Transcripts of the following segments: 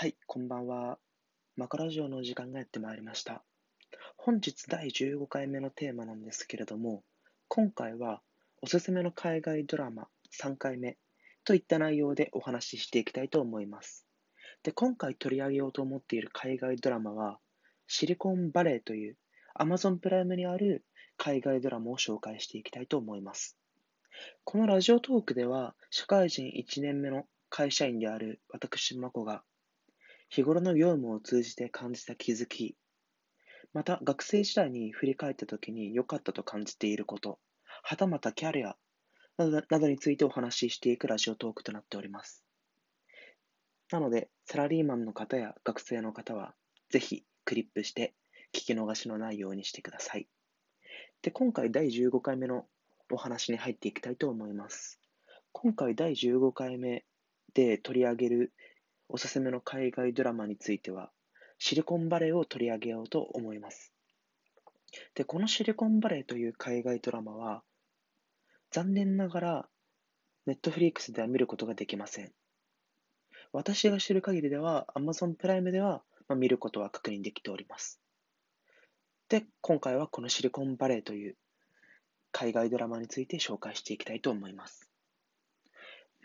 はい、こんばんは。マカラジオの時間がやってまいりました。本日第15回目のテーマなんですけれども、今回はおすすめの海外ドラマ3回目といった内容でお話ししていきたいと思います。で、今回取り上げようと思っている海外ドラマは、シリコンバレーという Amazon プライムにある海外ドラマを紹介していきたいと思います。このラジオトークでは、社会人1年目の会社員である私、まこが、日頃の業務を通じて感じた気づき、また学生時代に振り返ったときに良かったと感じていること、はたまたキャリアなどなどについてお話ししていくラジオトークとなっております。なので、サラリーマンの方や学生の方は、ぜひクリップして聞き逃しのないようにしてください。で、今回第15回目のお話に入っていきたいと思います。今回第15回目で取り上げるおすすめの海外ドラマについては、シリコンバレーを取り上げようと思います。で、このシリコンバレーという海外ドラマは、残念ながら、ネットフリックスでは見ることができません。私が知る限りでは、Amazon プライムでは、まあ、見ることは確認できております。で、今回はこのシリコンバレーという海外ドラマについて紹介していきたいと思います。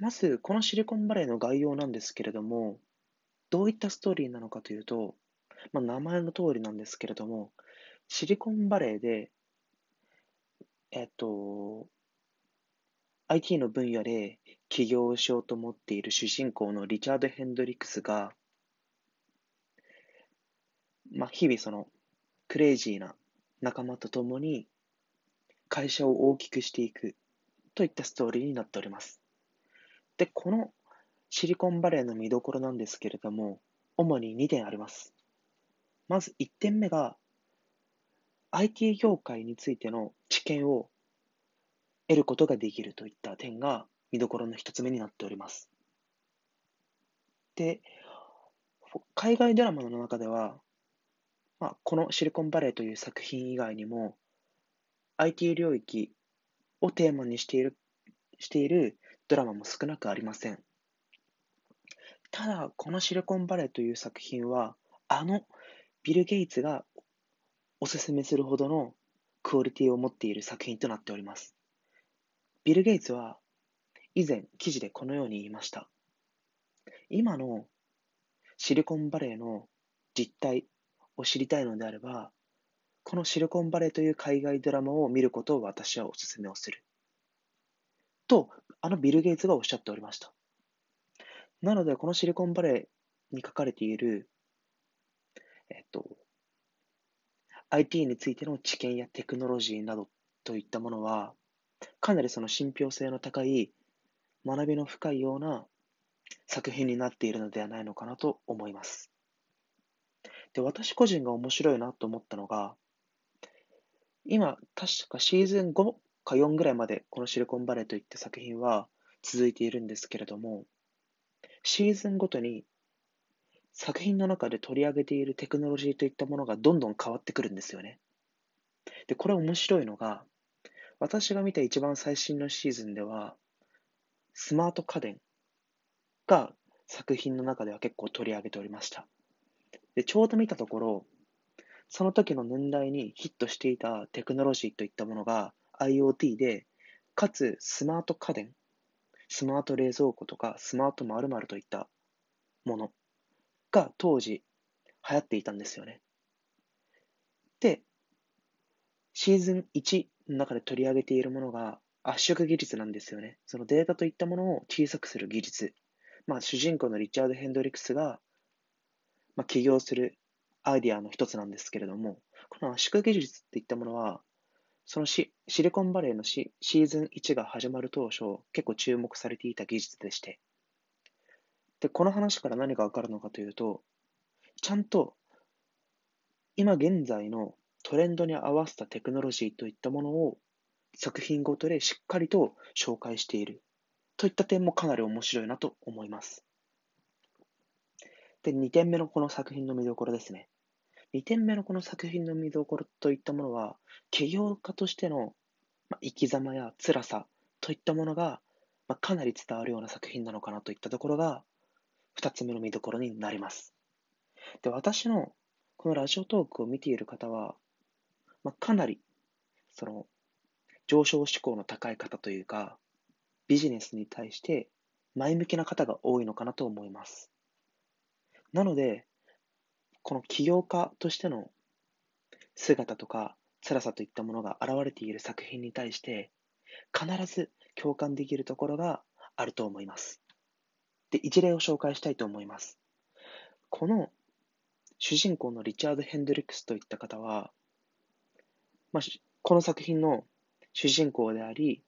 まず、このシリコンバレーの概要なんですけれども、どういったストーリーなのかというと、まあ、名前の通りなんですけれども、シリコンバレーで、えっと、IT の分野で起業しようと思っている主人公のリチャード・ヘンドリックスが、まあ、日々そのクレイジーな仲間と共に会社を大きくしていくといったストーリーになっております。で、このシリコンバレーの見どころなんですけれども、主に2点あります。まず1点目が、IT 業界についての知見を得ることができるといった点が見どころの1つ目になっております。で、海外ドラマの中では、まあ、このシリコンバレーという作品以外にも、IT 領域をテーマにしているしているドラマも少なくありません。ただ、このシリコンバレーという作品は、あのビル・ゲイツがおすすめするほどのクオリティを持っている作品となっております。ビル・ゲイツは以前記事でこのように言いました。今のシリコンバレーの実態を知りたいのであれば、このシリコンバレーという海外ドラマを見ることを私はお勧めをする。と、あのビル・ゲイツがおっしゃっておりました。なので、このシリコンバレーに書かれている、えっと、IT についての知見やテクノロジーなどといったものは、かなりその信憑性の高い、学びの深いような作品になっているのではないのかなと思います。で、私個人が面白いなと思ったのが、今、確かシーズン5か4ぐらいまでこのシリコンバレーといった作品は続いているんですけれども、シーズンごとに作品の中で取り上げているテクノロジーといったものがどんどん変わってくるんですよね。で、これ面白いのが、私が見た一番最新のシーズンでは、スマート家電が作品の中では結構取り上げておりました。で、ちょうど見たところ、その時の年代にヒットしていたテクノロジーといったものが IoT で、かつスマート家電、スマート冷蔵庫とかスマート〇〇といったものが当時流行っていたんですよね。で、シーズン1の中で取り上げているものが圧縮技術なんですよね。そのデータといったものを小さくする技術。まあ、主人公のリチャード・ヘンドリックスが、まあ、起業するアイディアの一つなんですけれども、この圧縮技術っていったものは、そのシシリコンバレーのシシーズン1が始まる当初、結構注目されていた技術でして、で、この話から何がわかるのかというと、ちゃんと今現在のトレンドに合わせたテクノロジーといったものを作品ごとでしっかりと紹介しているといった点もかなり面白いなと思います。で、2点目のこの作品の見どころですね。2点目のこの作品の見どころといったものは、起業家としての、生き様や辛さといったものが、まあ、かなり伝わるような作品なのかなといったところが、二つ目の見どころになります。で、私のこのラジオトークを見ている方は、まあ、かなり、その、上昇志向の高い方というか、ビジネスに対して前向きな方が多いのかなと思います。なので、この起業家としての姿とか辛さといったものが現れている作品に対して、必ず共感できるところがあると思います。で、一例を紹介したいと思います。この主人公のリチャード・ヘンドリックスといった方は、まあ、この作品の主人公であり、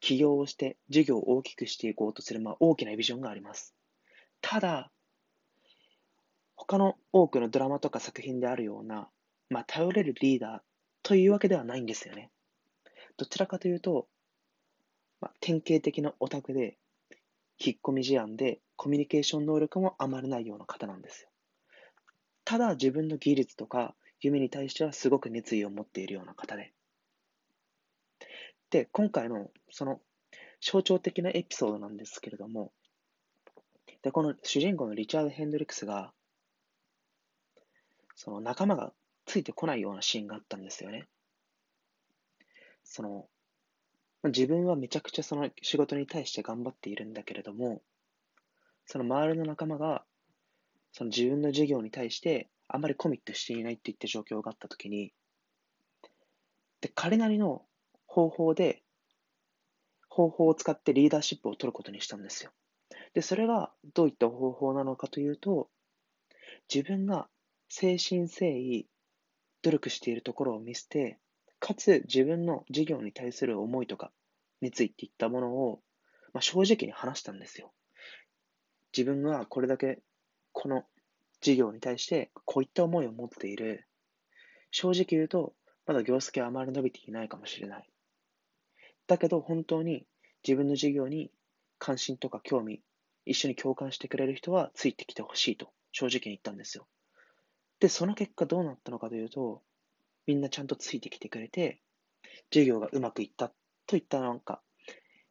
起業をして事業を大きくしていこうとする、まあ、大きなビジョンがあります。ただ、他の多くのドラマとか作品であるような、まあ、頼れるリーダーというわけではないんですよね。どちらかというと、まあ、典型的なオタクで、引っ込み思案で、コミュニケーション能力もあまりないような方なんですよ。ただ、自分の技術とか夢に対してはすごく熱意を持っているような方で。で、今回のその象徴的なエピソードなんですけれども、で、この主人公のリチャード・ヘンドリックスが、その仲間がついてこないようなシーンがあったんですよね。その、自分はめちゃくちゃその仕事に対して頑張っているんだけれども、その周りの仲間が、その自分の授業に対してあまりコミットしていないっていった状況があったときに、で、彼なりの方法で、方法を使ってリーダーシップを取ることにしたんですよ。で、それがどういった方法なのかというと、自分が誠心誠意努力しているところを見捨て、かつ自分の事業に対する思いとか熱意っていったものを、まあ、正直に話したんですよ。自分はこれだけこの事業に対してこういった思いを持っている。正直言うと、まだ業績はあまり伸びていないかもしれない。だけど本当に自分の事業に関心とか興味、一緒に共感してくれる人はついてきてほしいと正直に言ったんですよ。で、その結果どうなったのかというと、みんなちゃんとついてきてくれて、授業がうまくいったといったなんか、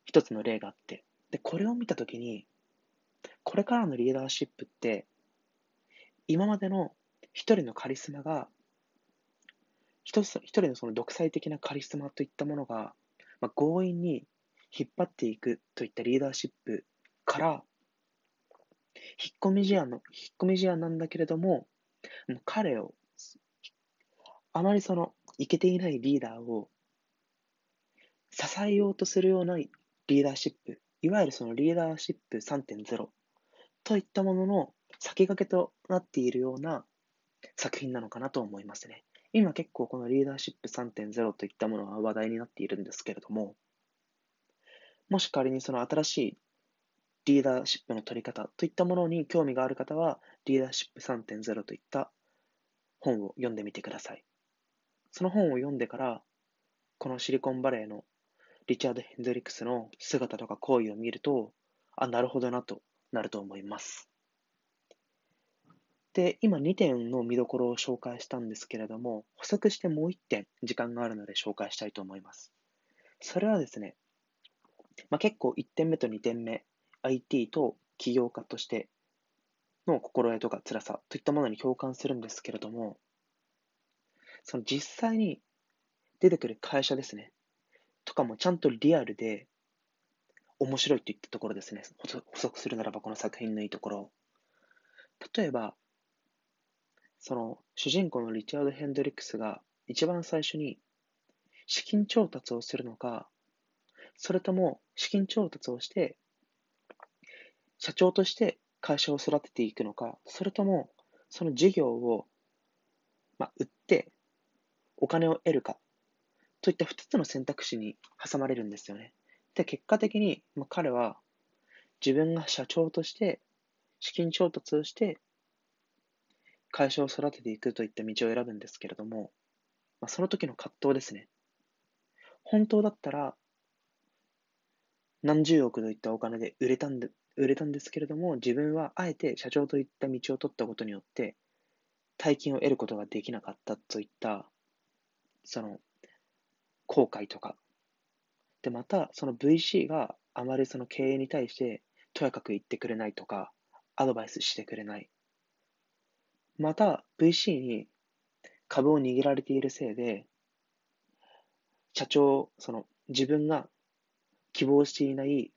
一つの例があって、で、これを見たときに、これからのリーダーシップって、今までの一人のカリスマが、一つ一人のその独裁的なカリスマといったものが、まあ、強引に引っ張っていくといったリーダーシップから、引っ込み思案の、引っ込み思案なんだけれども、彼をあまりその、いけていないリーダーを支えようとするようなリーダーシップ、いわゆるそのリーダーシップ3.0といったものの先駆けとなっているような作品なのかなと思いますね。今結構このリーダーシップ3.0といったものは話題になっているんですけれども、もし仮にその新しいリーダーシップの取り方といったものに興味がある方は、リーダーシップ3.0といった本を読んでみてください。その本を読んでから、このシリコンバレーのリチャード・ヘンドリックスの姿とか行為を見ると、あ、なるほどなとなると思います。で、今2点の見どころを紹介したんですけれども、補足してもう1点時間があるので紹介したいと思います。それはですね、まあ、結構1点目と2点目、IT と起業家としての心得とか辛さといったものに共感するんですけれども、その実際に出てくる会社ですね。とかもちゃんとリアルで面白いといったところですね。補足するならばこの作品のいいところ。例えば、その主人公のリチャード・ヘンドリックスが一番最初に資金調達をするのか、それとも資金調達をして、社長として会社を育てていくのか、それともその事業を、まあ、売ってお金を得るか、といった2つの選択肢に挟まれるんですよね。で、結果的に、まあ、彼は自分が社長として資金調達をして会社を育てていくといった道を選ぶんですけれども、まあ、その時の葛藤ですね。本当だったら何十億といったお金で売れたんで売れたんですけれども、自分はあえて社長といった道を取ったことによって、大金を得ることができなかったといったその、後悔とか。で、また、その VC があまりその経営に対して、とやかく言ってくれないとか、アドバイスしてくれない。また、VC に株を握られているせいで、社長、その自分が希望していない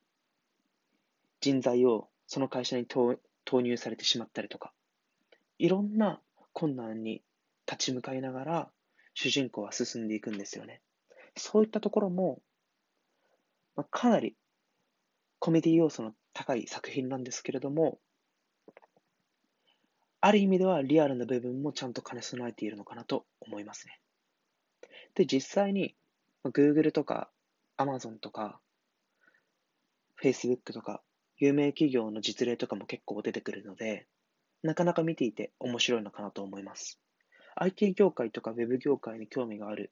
人材をその会社に投入されてしまったりとか、いろんな困難に立ち向かいながら主人公は進んでいくんですよね。そういったところも、まあ、かなりコメディ要素の高い作品なんですけれども、ある意味ではリアルな部分もちゃんと兼ね備えているのかなと思いますね。で、実際に Google とか Amazon とか Facebook とか有名企業の実例とかも結構出てくるので、なかなか見ていて面白いのかなと思います。IT 業界とか Web 業界に興味がある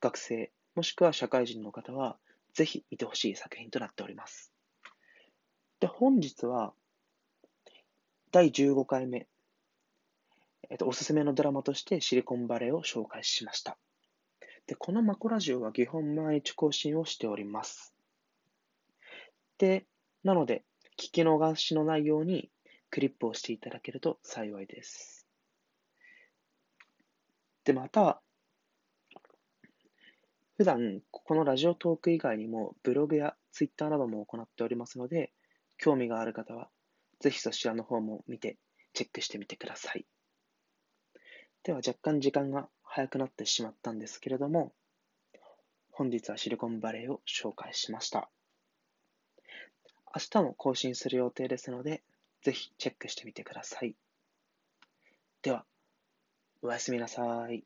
学生、もしくは社会人の方は、ぜひ見てほしい作品となっております。で、本日は、第15回目、えっと、おすすめのドラマとしてシリコンバレーを紹介しました。で、このマコラジオは基本毎日更新をしております。で、なので、聞き逃しのないようにクリップをしていただけると幸いです。で、また、普段、このラジオトーク以外にも、ブログやツイッターなども行っておりますので、興味がある方は、ぜひそちらの方も見て、チェックしてみてください。では、若干時間が早くなってしまったんですけれども、本日はシリコンバレーを紹介しました。明日も更新する予定ですので、ぜひチェックしてみてください。では、おやすみなさい。